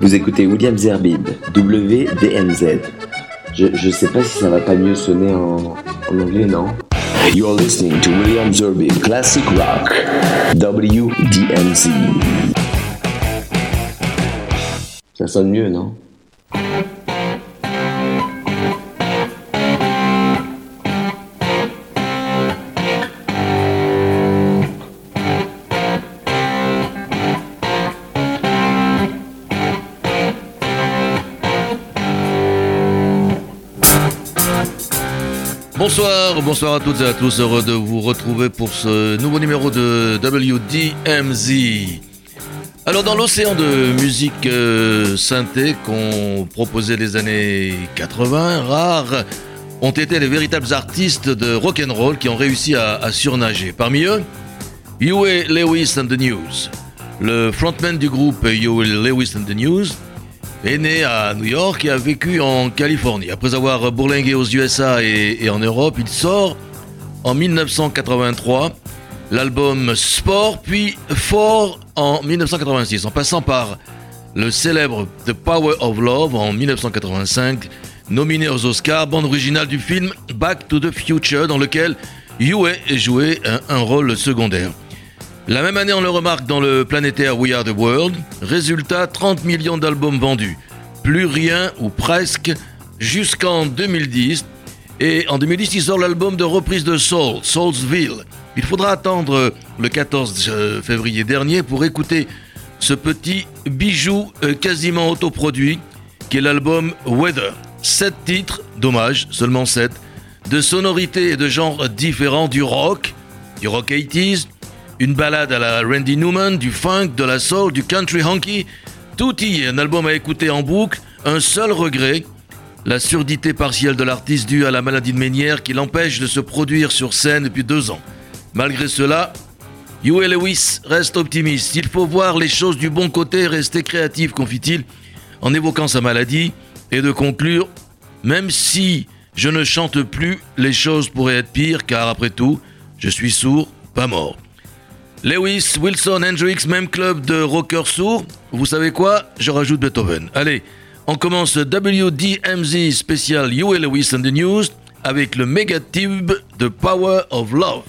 Vous écoutez William Zerbib, WDMZ. Je, je sais pas si ça va pas mieux sonner en, en anglais, non? You're listening to William Zerbib Classic Rock, WDMZ. Ça sonne mieux, non? Bonsoir, bonsoir à toutes et à tous, heureux de vous retrouver pour ce nouveau numéro de WDMZ. Alors dans l'océan de musique euh, synthé qu'on proposait les années 80, rares ont été les véritables artistes de rock and roll qui ont réussi à, à surnager. Parmi eux, Huey Lewis and the News. Le frontman du groupe Huey Lewis and the News est né à New York et a vécu en Californie. Après avoir bourlingué aux USA et, en Europe, il sort en 1983 l'album Sport, puis Fort en 1986, en passant par le célèbre The Power of Love en 1985, nominé aux Oscars, bande originale du film Back to the Future, dans lequel Huey jouait un rôle secondaire. La même année, on le remarque dans le planétaire We Are the World. Résultat 30 millions d'albums vendus. Plus rien ou presque jusqu'en 2010. Et en 2010, il sort l'album de reprise de Soul, Soulsville. Il faudra attendre le 14 février dernier pour écouter ce petit bijou euh, quasiment autoproduit qui est l'album Weather. Sept titres, dommage, seulement sept, de sonorités et de genres différents du rock, du rock 80s, une balade à la Randy Newman, du funk, de la soul, du country honky. Tout y est, un album à écouter en boucle. Un seul regret, la surdité partielle de l'artiste due à la maladie de Ménière qui l'empêche de se produire sur scène depuis deux ans. Malgré cela, Huey Lewis reste optimiste. Il faut voir les choses du bon côté rester créatif, confie-t-il, en évoquant sa maladie, et de conclure, même si je ne chante plus, les choses pourraient être pires, car après tout, je suis sourd, pas mort. Lewis, Wilson, Hendrix, même club de rockers sourds. Vous savez quoi? Je rajoute Beethoven. Allez, on commence WDMZ spécial Huey Lewis and the News avec le méga tube de Power of Love.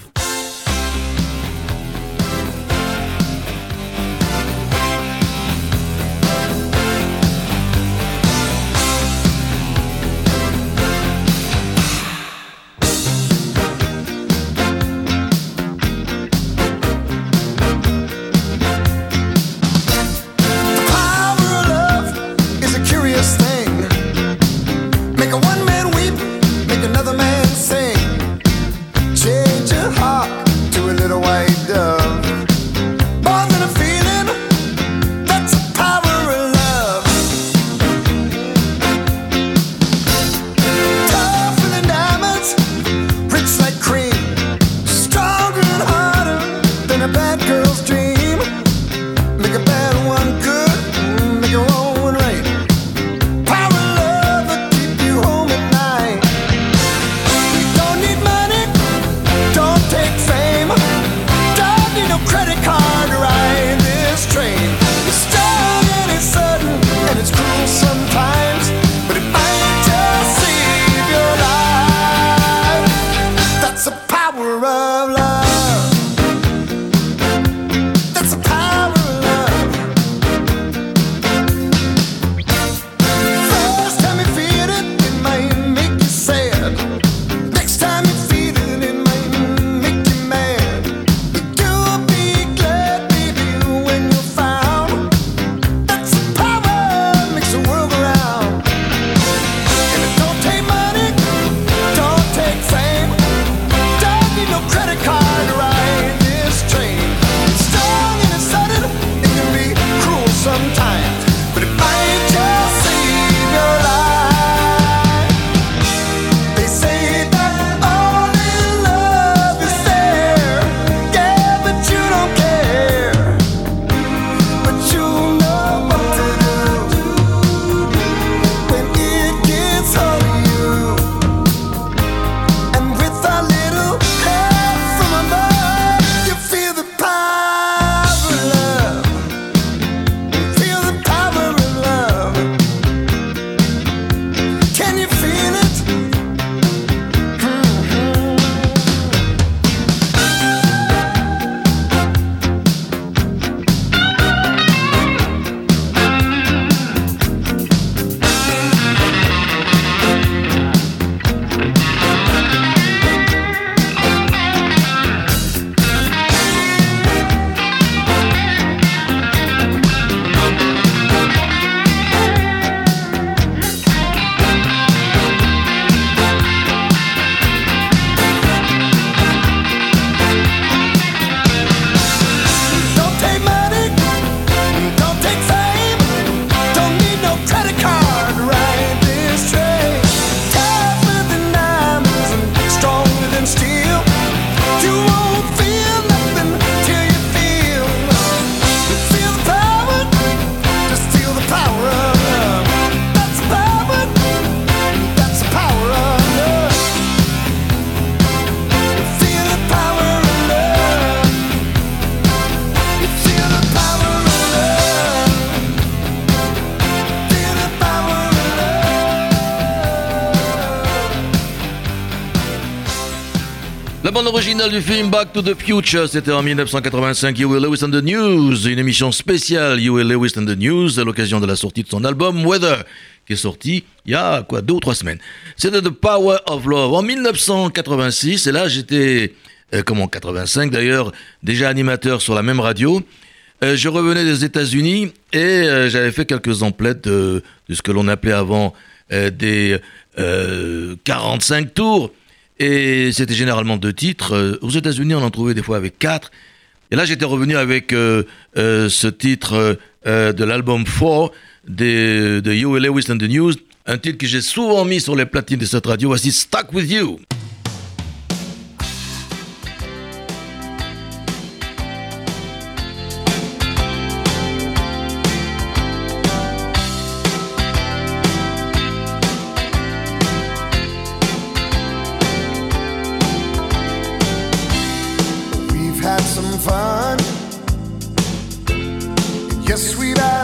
Du film Back to the Future, c'était en 1985, You Will Lewis and the News, une émission spéciale You Will Lewis and the News à l'occasion de la sortie de son album Weather, qui est sorti il y a quoi deux ou trois semaines. C'était The Power of Love en 1986, et là j'étais, euh, comme en 85 d'ailleurs, déjà animateur sur la même radio. Euh, je revenais des États-Unis et euh, j'avais fait quelques emplettes de, de ce que l'on appelait avant des 45 tours. Et c'était généralement deux titres. Euh, aux États-Unis, on en trouvait des fois avec quatre. Et là, j'étais revenu avec euh, euh, ce titre de l'album 4 de, de You Lewis and the News, un titre que j'ai souvent mis sur les platines de cette radio. Voici Stuck with You. fun. And yes, sweetheart.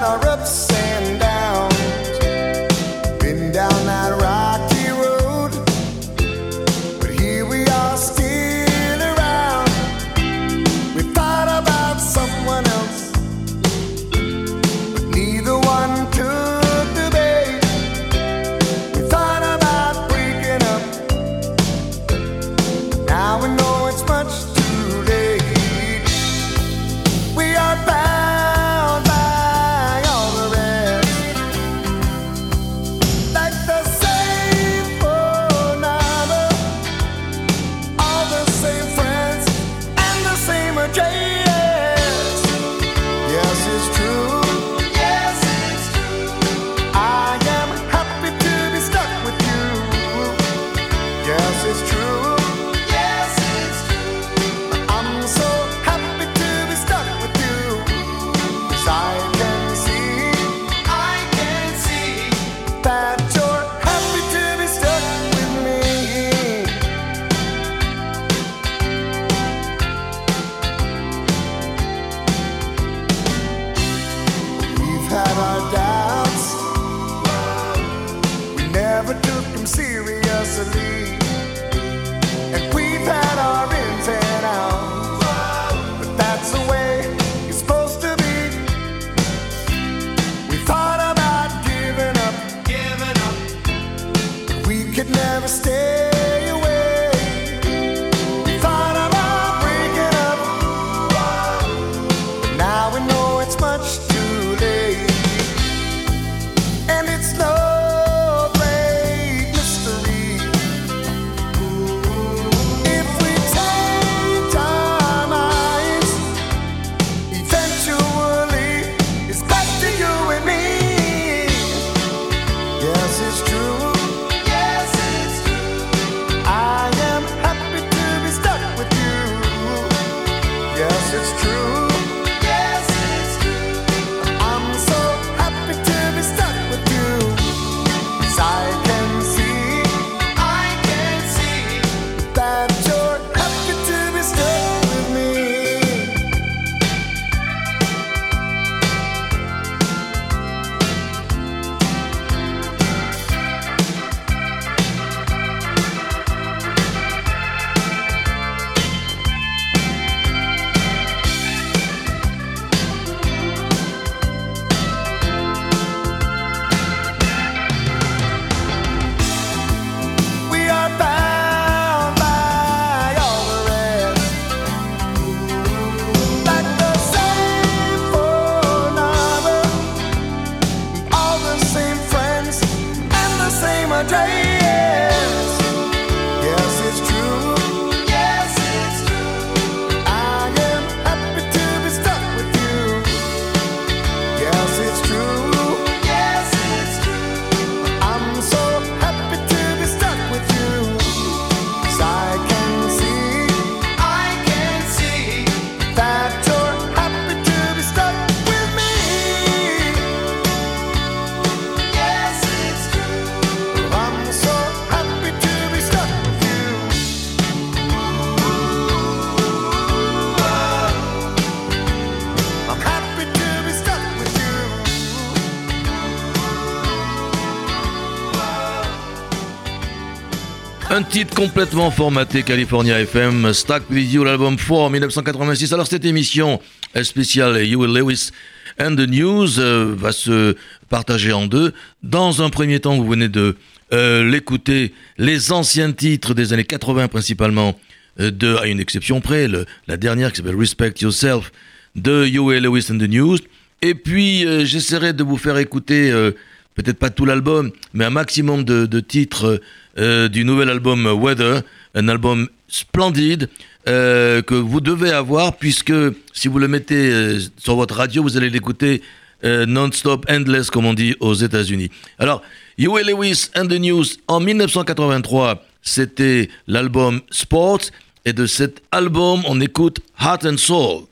Un titre complètement formaté California FM, Stack With You, l'album 4 1986. Alors cette émission spéciale You Lewis and the News euh, va se partager en deux. Dans un premier temps, vous venez de euh, l'écouter, les anciens titres des années 80 principalement, euh, de, à une exception près, la dernière qui s'appelle Respect Yourself de You Lewis and the News. Et puis j'essaierai de vous faire écouter peut-être pas tout l'album, mais un maximum de, titres euh, du nouvel album Weather, un album splendide euh, que vous devez avoir puisque si vous le mettez euh, sur votre radio, vous allez l'écouter non-stop, endless comme on dit aux États-Unis. Alors, Huey Lewis and the News en 1983, c'était l'album Sports et de cet album, on écoute Heart and Soul.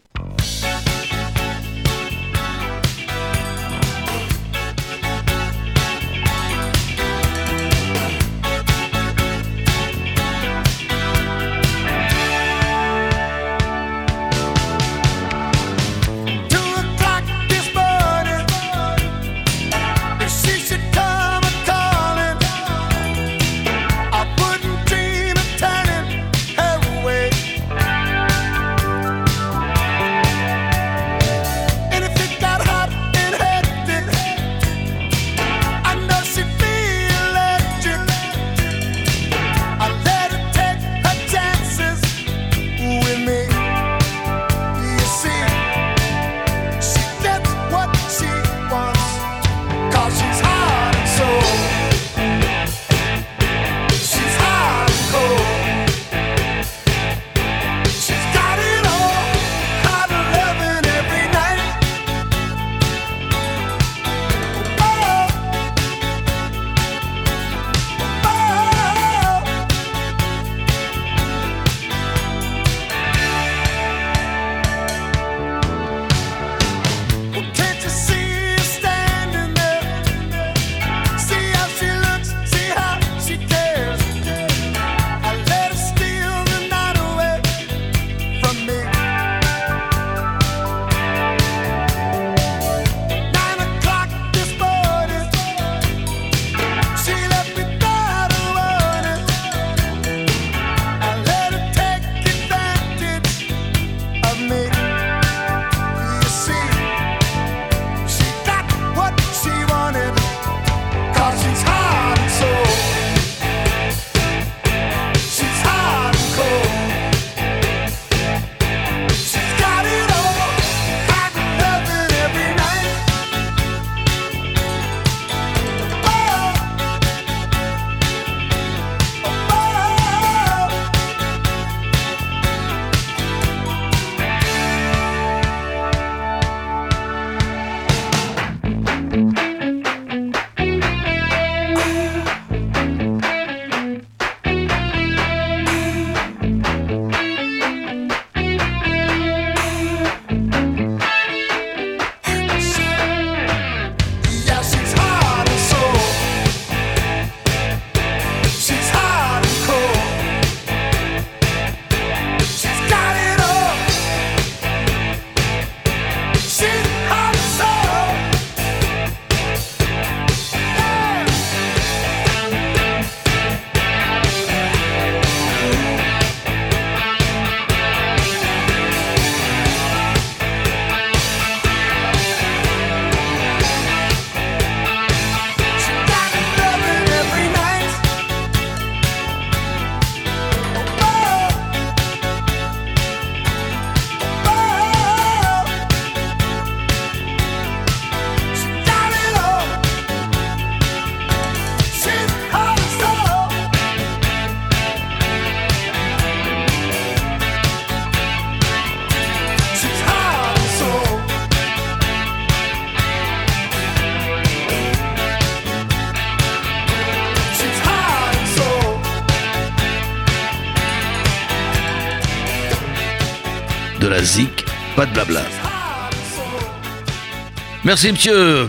Merci monsieur.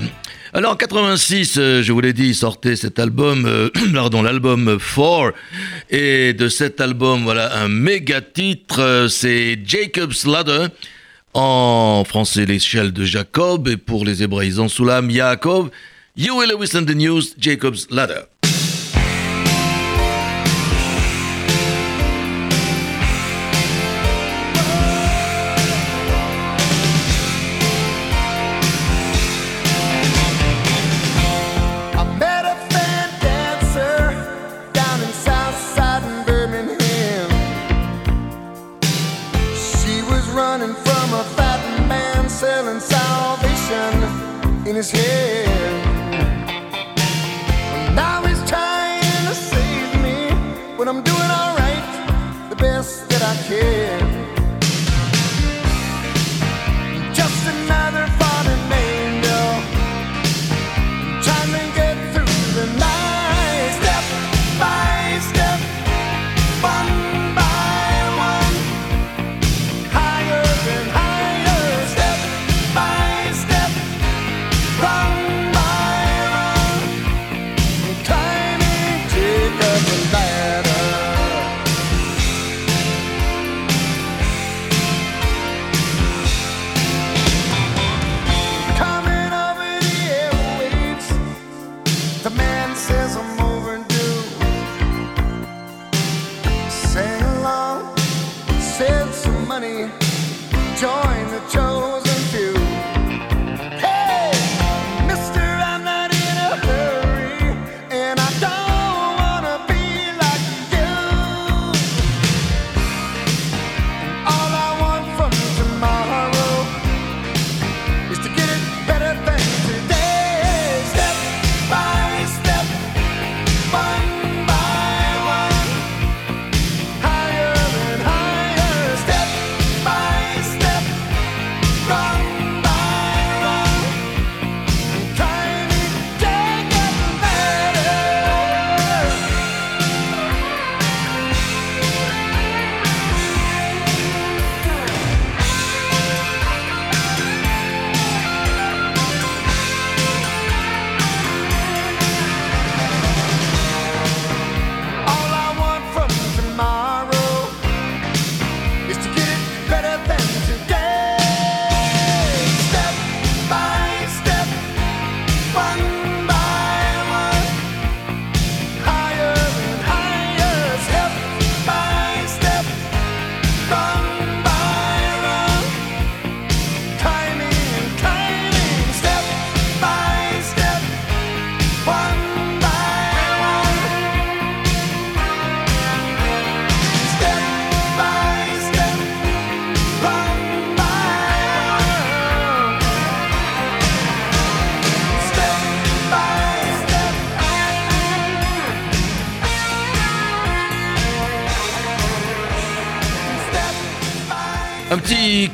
Alors en 86, euh, je vous l'ai dit, sortait cet album, euh, pardon, l'album 4. Et de cet album, voilà, un méga titre, euh, c'est Jacob's Ladder. En français, l'échelle de Jacob. Et pour les hébraïsants, Soulam, Yaakov. You will listen the news, Jacob's Ladder. his head.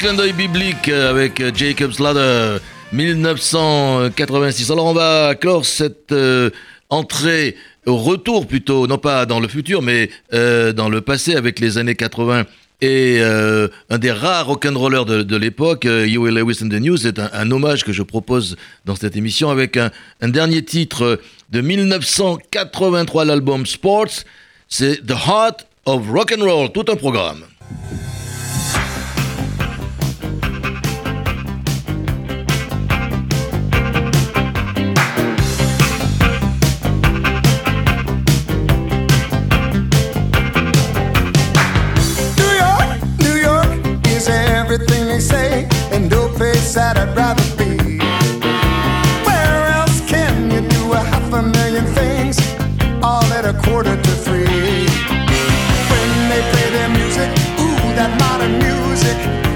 clin d'œil biblique avec Jacob's Ladder 1986. Alors on va clore cette euh, entrée au retour plutôt, non pas dans le futur, mais euh, dans le passé avec les années 80 et un des rares rock'n'rollers de, de l'époque, Huey Lewis and the News, c'est un, hommage que je propose dans cette émission avec un, un dernier titre de 1983, l'album Sports, c'est The Heart of Rock'n'Roll, tout un programme. quarter to three. When they play their music, ooh, that modern music.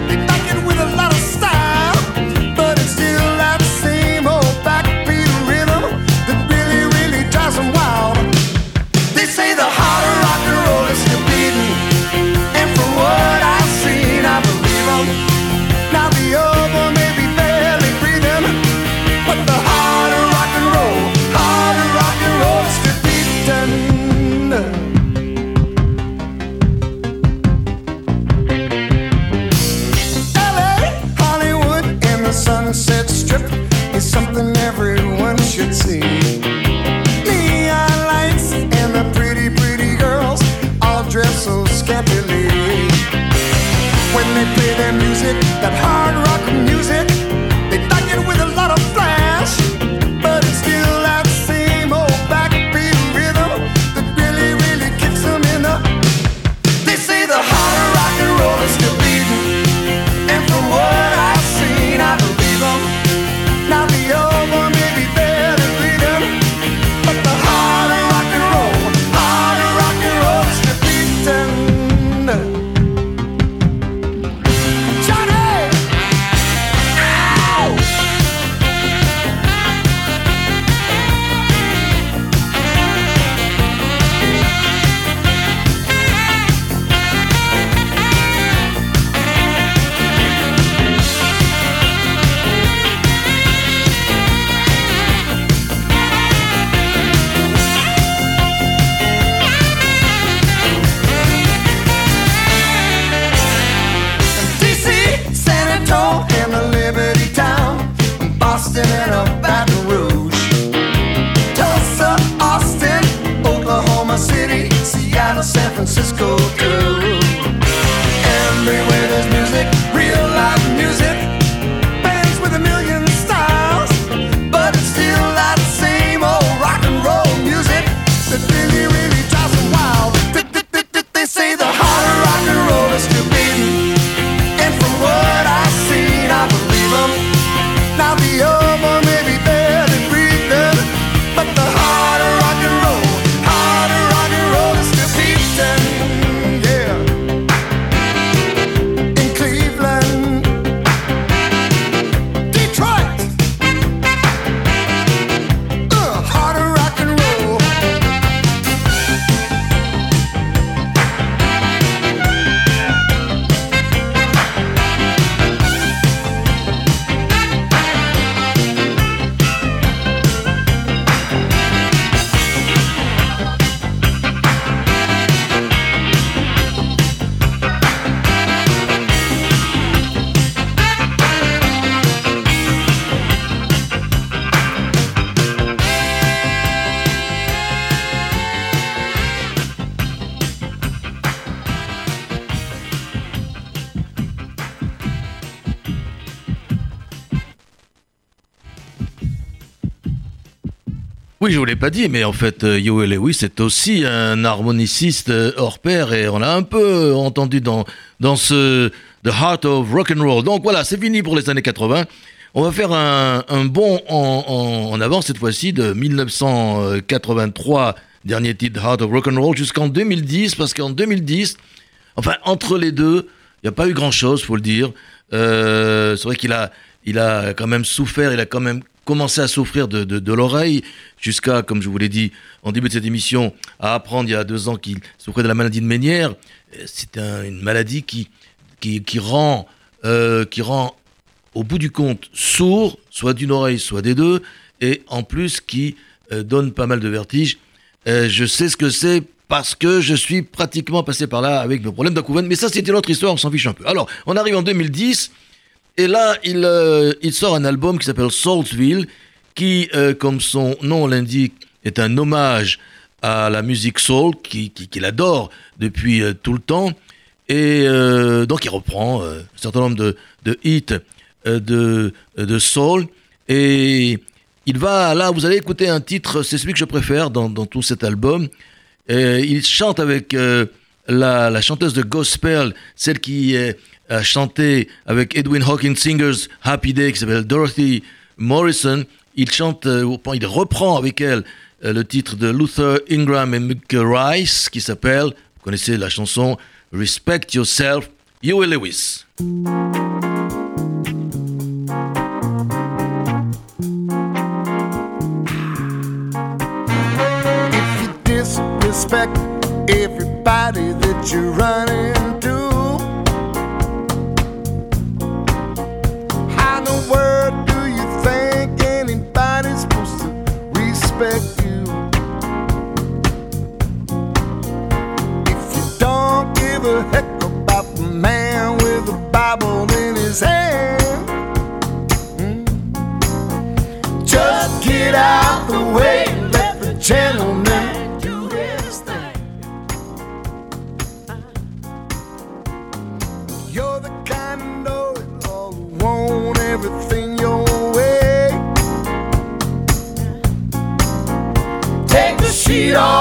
Pas dit, mais en fait, euh, Yoel Lewis est aussi un harmoniciste euh, hors pair et on l'a un peu entendu dans, dans ce The Heart of Rock and Roll. Donc voilà, c'est fini pour les années 80. On va faire un, un bond en, en, avant cette fois-ci de 1983, dernier titre Heart of Rock and Roll, jusqu'en 2010, parce qu'en 2010, enfin entre les deux, il n'y a pas eu grand-chose, faut le dire. Euh, c'est vrai qu'il a, il a quand même souffert, il a quand même commencé à souffrir de, de, l'oreille, jusqu'à, comme je vous l'ai dit en début de cette émission, à apprendre il y a deux ans qu'il souffrait de la maladie de Ménière. C'est une maladie qui, qui, qui rend, euh, qui rend, au bout du compte, sourd, soit d'une oreille, soit des deux, et en plus qui euh, donne pas mal de vertiges. Euh, je sais ce que c'est parce que je suis pratiquement passé par là avec le problème d'Akuven, mais ça c'était une autre histoire, on s'en fiche un peu. Alors, on arrive en 2010, et là, il, euh, il sort un album qui s'appelle Saltville, qui, euh, comme son nom l'indique, est un hommage à la musique soul, qu'il qui, qui adore depuis euh, tout le temps. Et donc, il reprend un certain nombre de, hits de, soul. Et il va, là, vous allez écouter un titre, c'est celui que je préfère dans, tout cet album. Il chante avec la, la, chanteuse de gospel, celle qui est a chanté avec Edwin Hawkins Singers Happy Day qui s'appelle Dorothy Morrison. Il chante, euh, il reprend avec elle euh, le titre de Luther Ingram et Mick Rice qui s'appelle, vous connaissez la chanson Respect Yourself, Huey Lewis. If you everybody that you're running respect you. If you don't give a heck about the man with the Bible in his hand, cheat on.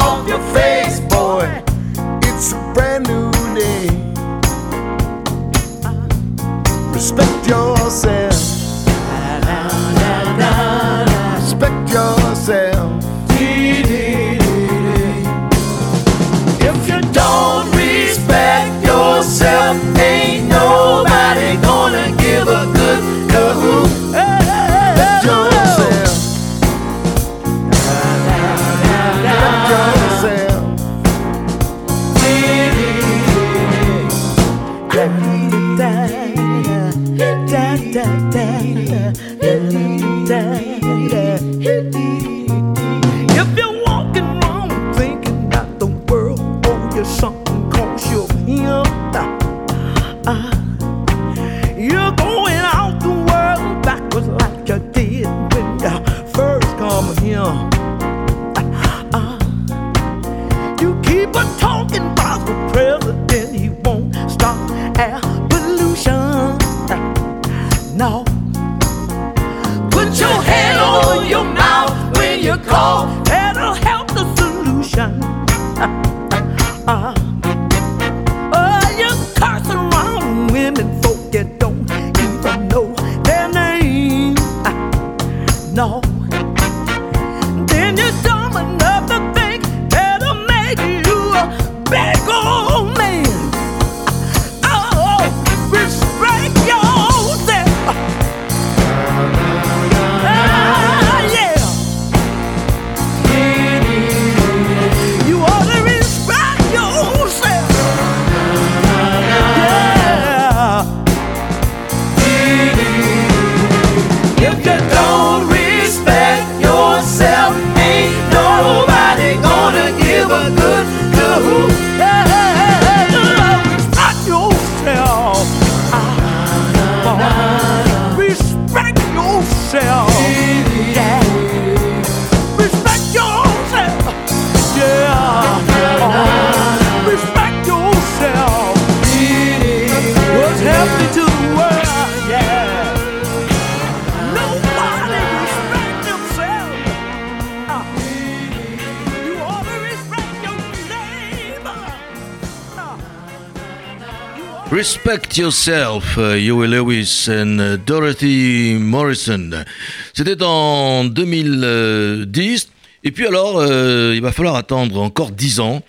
Yourself, Huey Lewis and uh, Dorothy Morrison. C'était en 2010. Et puis alors, euh, il va falloir attendre encore 10 ans,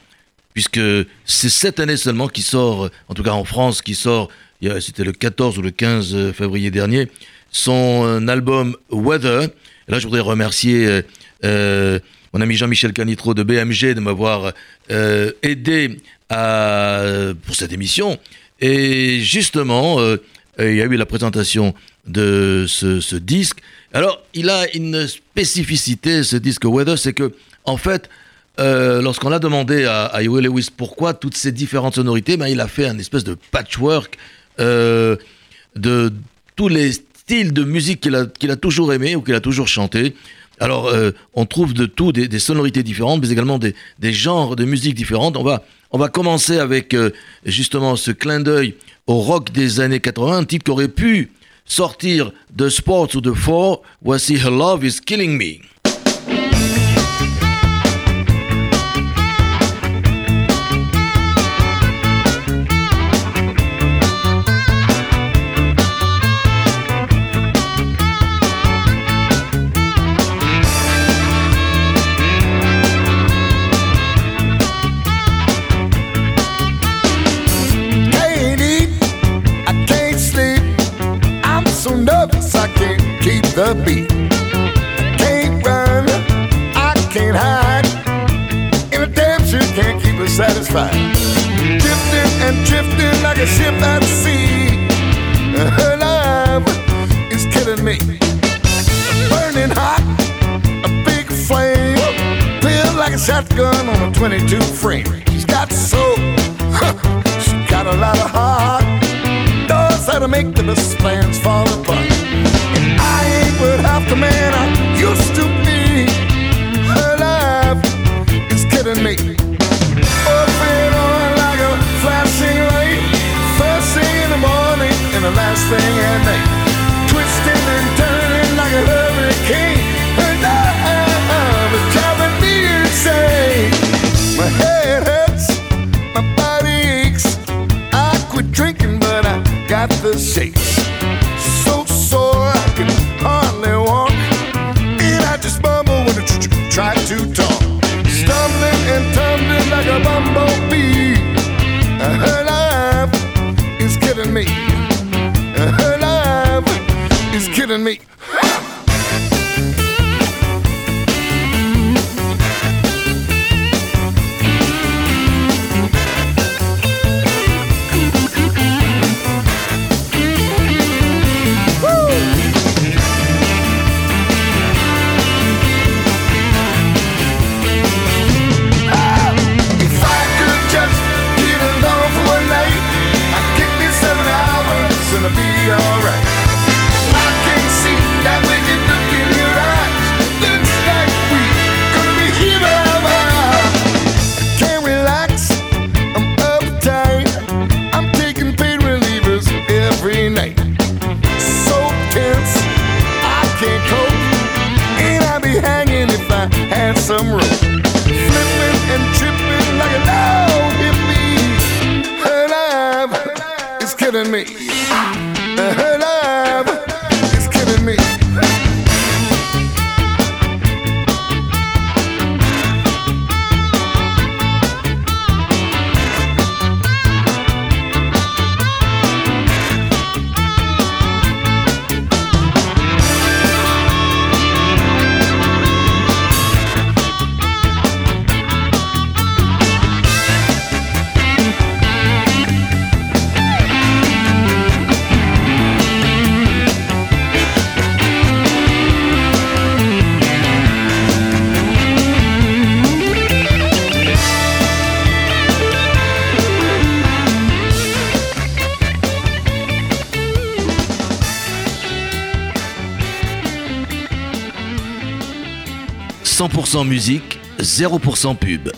puisque c'est cette année seulement qui sort, en tout cas en France, qui sort, c'était le 14 ou le 15 février dernier, son euh, album Weather. Là, je voudrais remercier euh, mon ami Jean-Michel Canitro de BMG de m'avoir aidé pour cette émission. Et justement, euh, il y a eu la présentation de ce, disque. Alors, il a une spécificité, ce disque Weather, c'est que, en fait, euh, lorsqu'on l'a demandé à, à Huey Lewis pourquoi toutes ces différentes sonorités, ben, il a fait un espèce de patchwork euh, de tous les styles de musique qu'il a, qu'il a toujours aimé ou qu'il a toujours chanté. Alors, on trouve de tout, des, sonorités différentes, mais également des, des genres de musique différentes. On va on va commencer avec euh, justement ce clin d'œil au rock des années 80, un titre qui aurait pu sortir de Sports ou de Four. Voici Her Love is Killing Me. The beat. Can't run, I can't hide. In a damn sure can't keep us satisfied. Drifting and drifting like a ship at sea. Her love is killing me. Burning hot, a big flame. Feel like a shotgun on a 22 frame. She's got soul, she got a lot of heart. How to make the best plans fall apart but half the man I used to be. Her is killing me. On like a flashing light. First thing in the morning and the last thing at night. Twisting and turning like a hurricane. Driving me insane. My head hurts, my body aches. I quit drinking, but I got the shakes. 100% musique, 0% pub.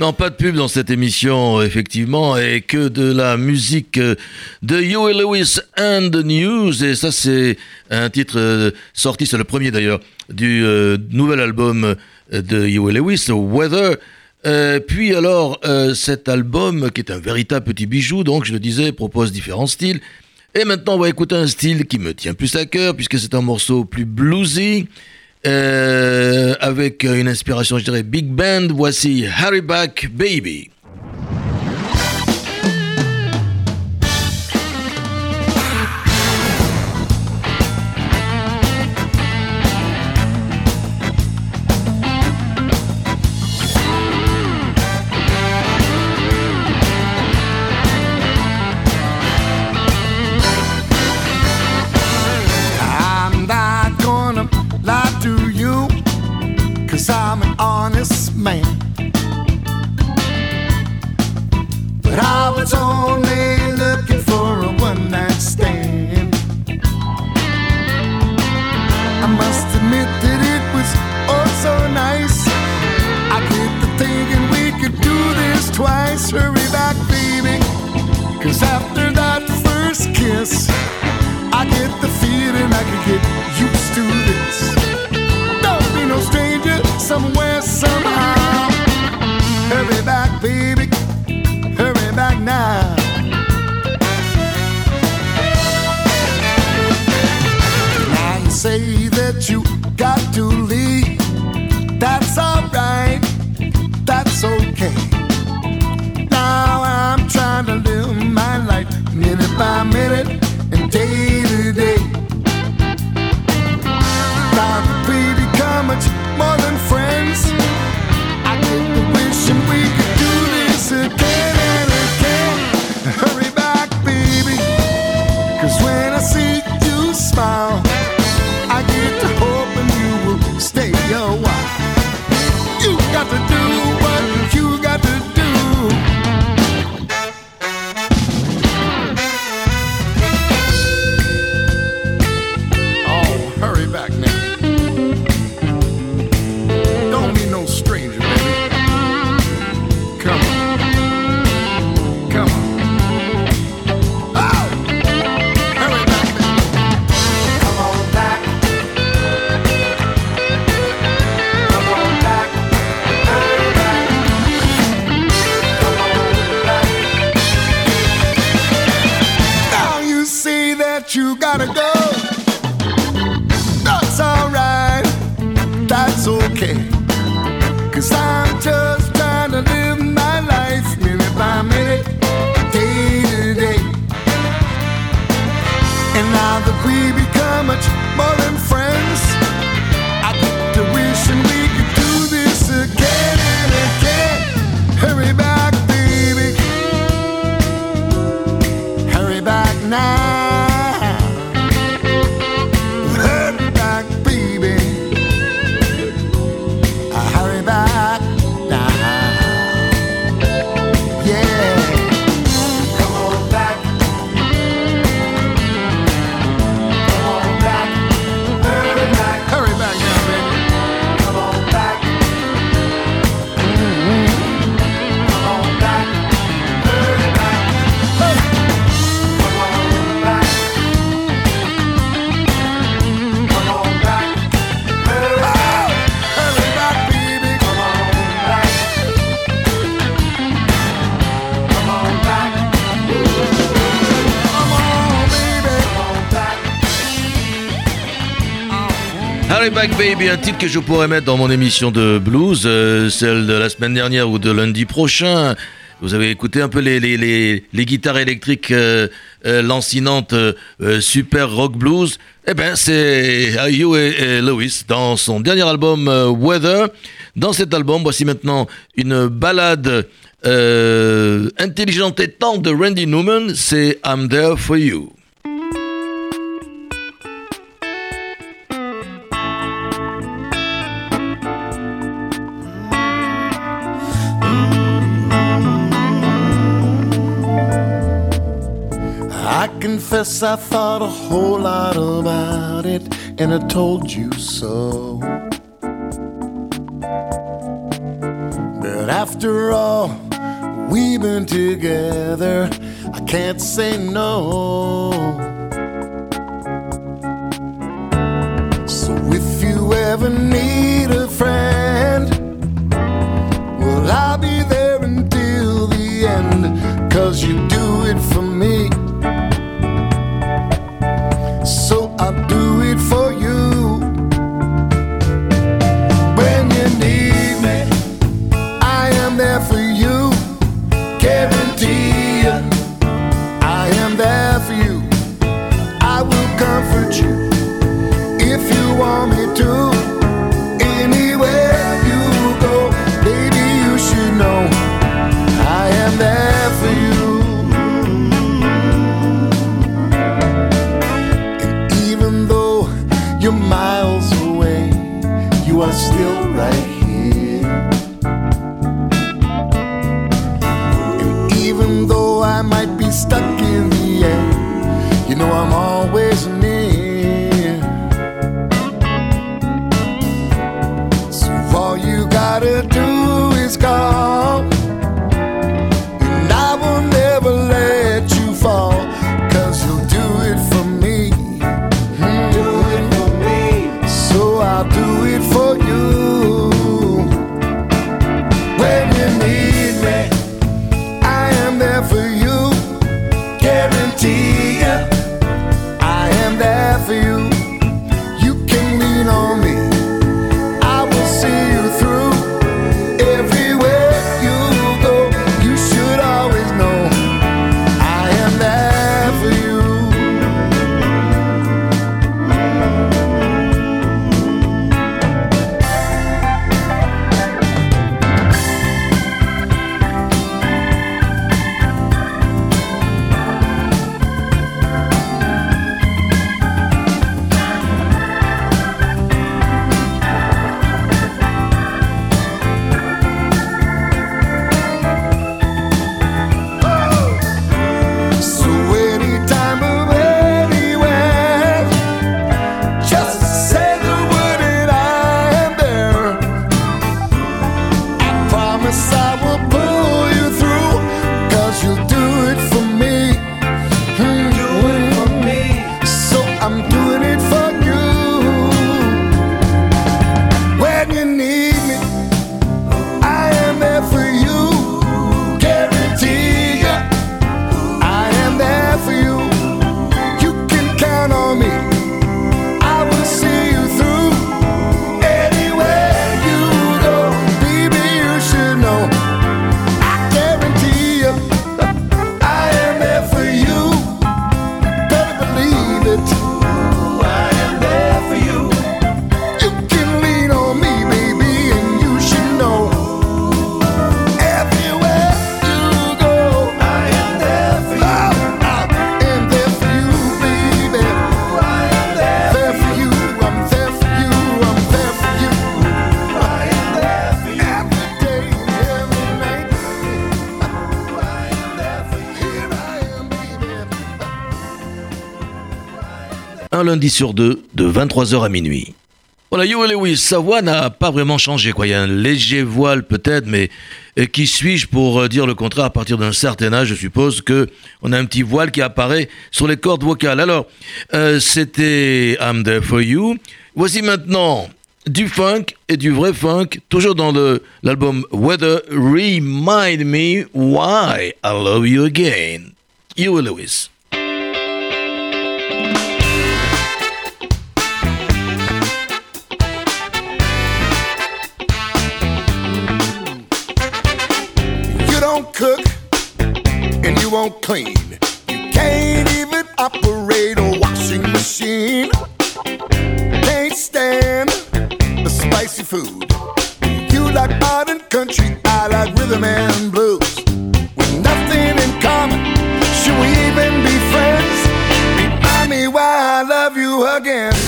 Non, pas de pub dans cette émission, effectivement, et que de la musique de Huey Lewis and the News. Et ça, c'est un titre euh, sorti, c'est le premier d'ailleurs, du euh, nouvel album de Huey Lewis, Weather. Euh, puis alors, cet album, qui est un véritable petit bijou, donc je le disais, propose différents styles. Et maintenant, on va écouter un style qui me tient plus à cœur, puisque c'est un morceau plus bluesy. Euh, avec une inspiration, je dirais, big band. Voici Harry Back Baby. somewhere. Back Baby, un titre que je pourrais mettre dans mon émission de blues, euh, celle de la semaine dernière ou de lundi prochain. Vous avez écouté un peu les, guitares électriques euh, euh lancinantes super rock blues. Eh ben, c'est Hugh et, Lewis dans son dernier album Weather. Dans cet album, voici maintenant une balade intelligente et tendre de Randy Newman. C'est I'm There for You. confess I thought a whole lot about it, and I told you so. But after all, we've been together, I can't say no. lundi sur deux, de 23h à minuit. Voilà, Yo et Lewis, sa voix n'a pas vraiment changé, quoi. Il y a un léger voile peut-être, mais euh, qui suis-je pour euh, dire le contraire à partir d'un certain âge? Je suppose que on a un petit voile qui apparaît sur les cordes vocales. Alors, euh, c'était I'm There For You. Voici maintenant du funk et du vrai funk, toujours dans l'album Weather Remind Me Why I Love You Again. Huey Lewis. cook and you won't clean. You can't even operate a washing machine. Can't stand the spicy food. You like modern country, I like rhythm and blues. With nothing in common, should we even be friends? Remind me why I love you again.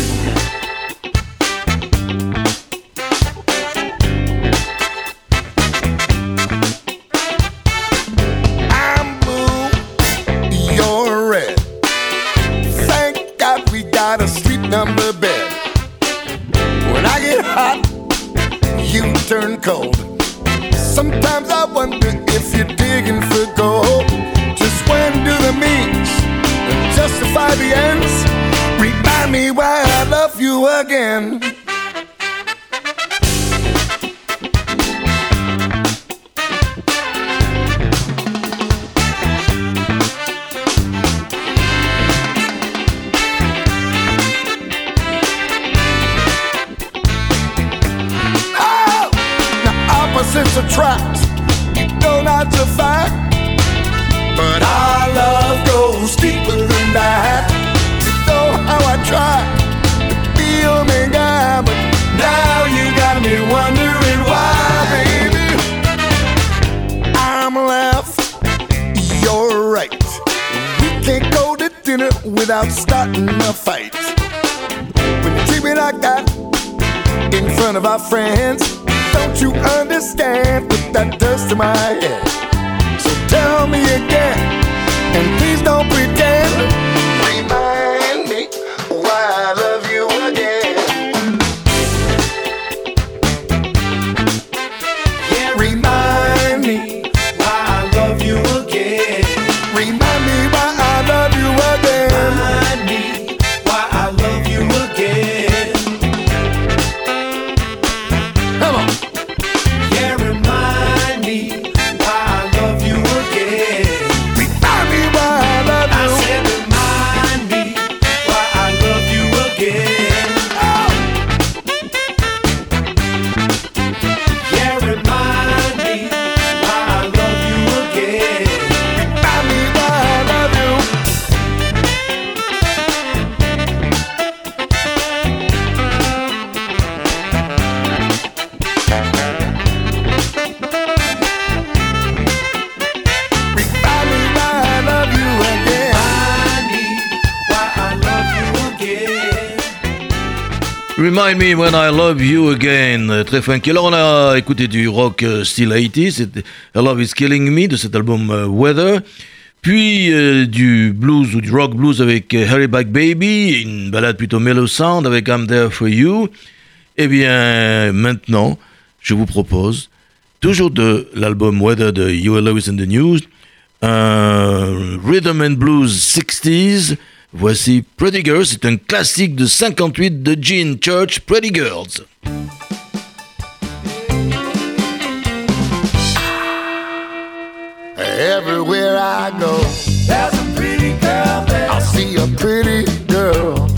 turn cold. Sometimes I wonder if you're digging for gold. Just when do the means justify the ends? Remind me why I love you again. without starting a fight. When you treat me like that in front of our friends, don't you understand? Put that dust in my head. So tell me again, and please don't pretend. Remind Me When I Love You Again, euh, très funky. Alors on a écouté du rock euh, style 80, c'était I Love Is Killing Me de cet album euh, Weather, puis du blues ou du rock blues avec Harry Back Baby, une balade plutôt mellow sound avec I'm There For You. Et bien maintenant, je vous propose, toujours de l'album Weather de You Lewis and the News, un Rhythm and Blues 60s Voici Pretty Girls, c'est un classique de 58 de Gene Church, Pretty Girls. Everywhere I go, there's a pretty girl there. I see a pretty girl.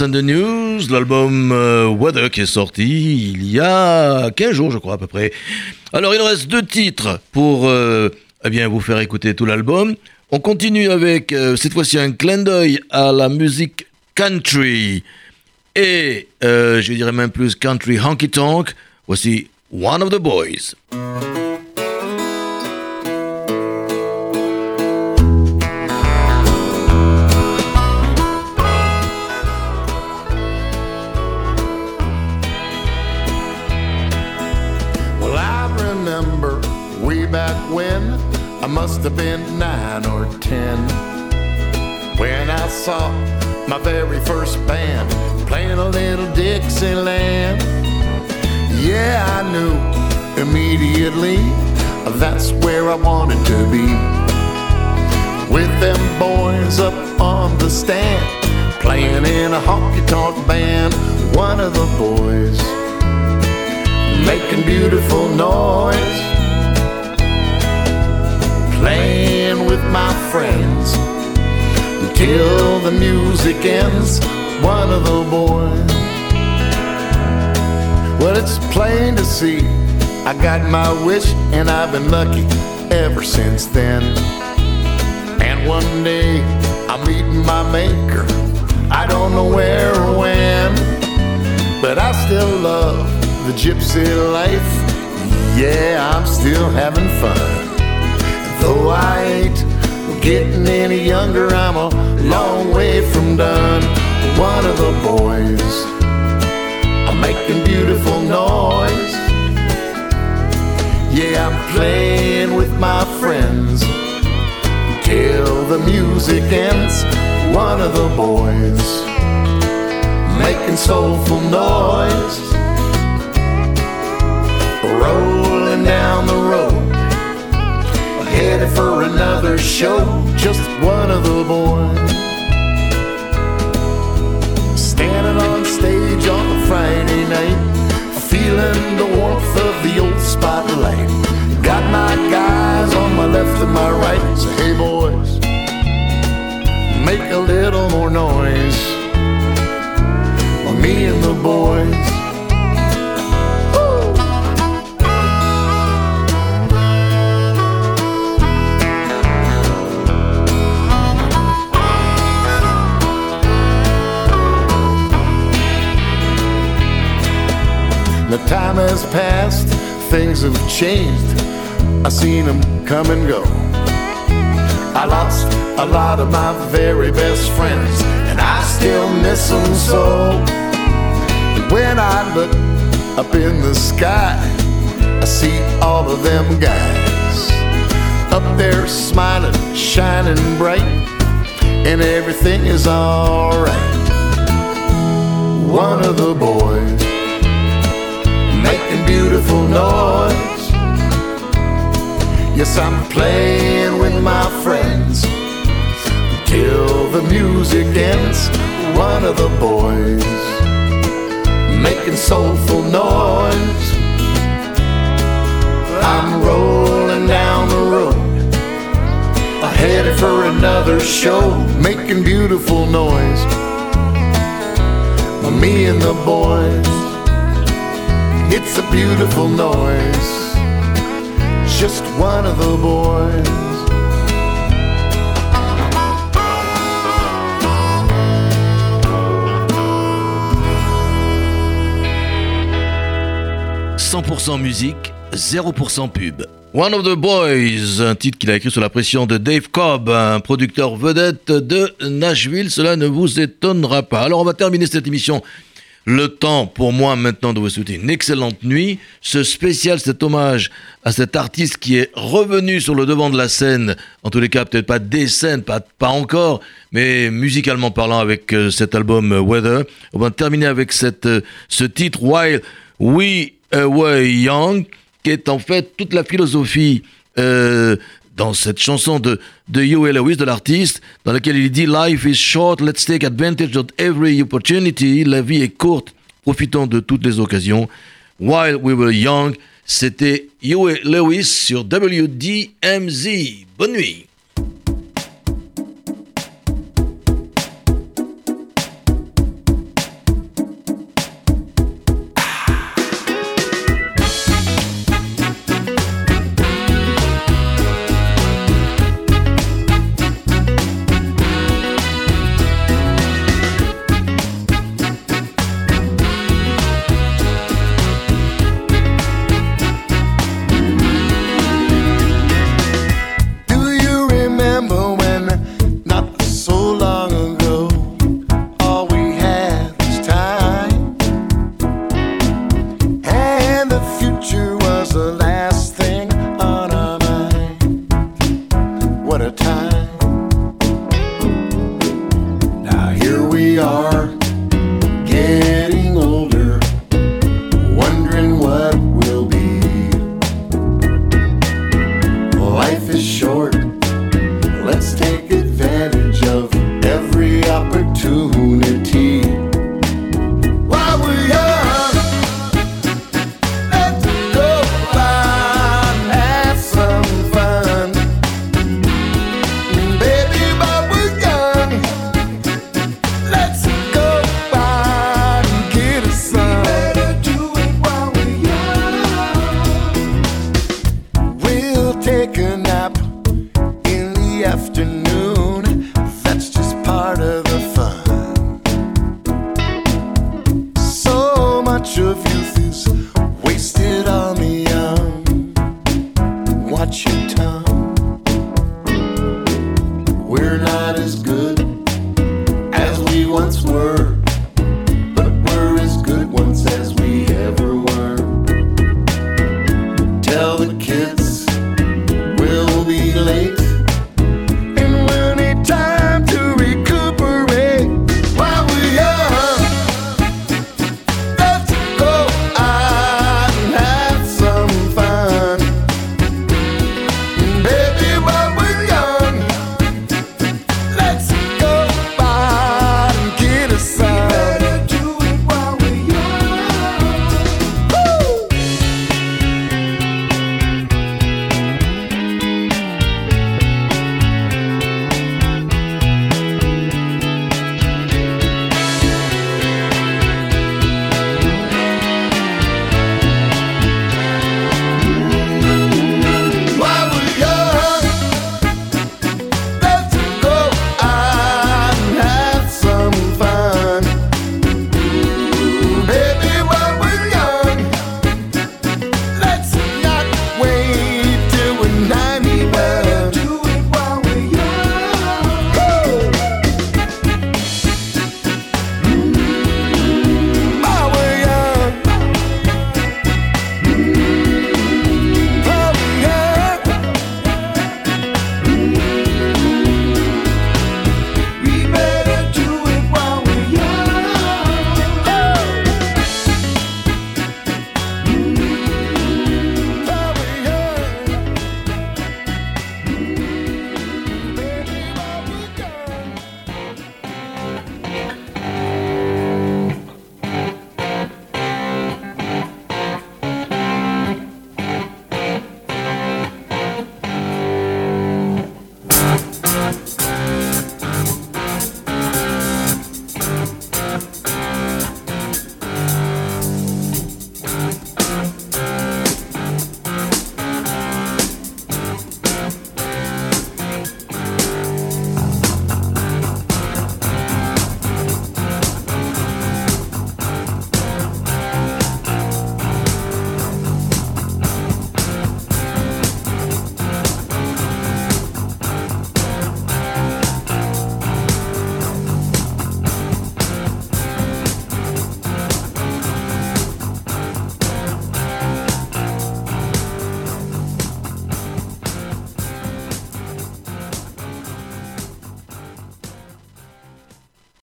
And the News, l'album euh, Weather qui est sorti il y a 15 jours, je crois à peu près. Alors il reste deux titres pour euh, eh bien, vous faire écouter tout l'album. On continue avec euh, cette fois-ci un clin d'œil à la musique country et euh, je dirais même plus country honky tonk. Voici One of the Boys. Must have been nine or ten when I saw my very first band playing a little Dixieland. Yeah, I knew immediately that's where I wanted to be. With them boys up on the stand, playing in a honky tonk band. One of the boys making beautiful noise, playing with my friends until the music ends. One of the boys. Well, it's plain to see I got my wish, and I've been lucky ever since then. And one day I'm meeting my maker. I don't know where or when, but I still love the gypsy life. Yeah, I'm still having fun. Though I ain't getting any younger, I'm a long way from done. One of the boys, I'm making beautiful noise. Yeah, I'm playing with my friends till the music ends. One of the boys making soulful noise, rolling down the road, show. Just one of the boys standing on stage on a Friday night, feeling the warmth of the old spotlight. Got my guys on my left and my right. Say, hey boys, make a little more noise. Me and the boys. Things have changed. I seen them come and go. I lost a lot of my very best friends, and I still miss them so. When I look up in the sky, I see all of them guys up there smiling, shining bright, and everything is alright. One of the boys making beautiful noise. Yes, I'm playing with my friends till the music ends. One of the boys making soulful noise. I'm rolling down the road, headed for another show, making beautiful noise. Me and the boys. It's a beautiful noise. Just one of the boys. « 100% musique, 0% pub. One of the Boys, un titre qu'il a écrit sous la pression de Dave Cobb, un producteur vedette de Nashville, cela ne vous étonnera pas. Alors on va terminer cette émission le temps pour moi maintenant de vous souhaiter une excellente nuit. Ce spécial, cet hommage à cet artiste qui est revenu sur le devant de la scène, en tous les cas peut-être pas des scènes, pas, encore, mais musicalement parlant avec euh, cet album euh, Weather. On va terminer avec cette, euh, ce titre While We Were Young, qui est en fait toute la philosophie dans cette chanson de, de Huey Lewis, de l'artiste, dans laquelle il dit Life is short, let's take advantage of every opportunity. La vie est courte, profitons de toutes les occasions. While we were young, c'était Huey Lewis sur WDMZ. Bonne nuit.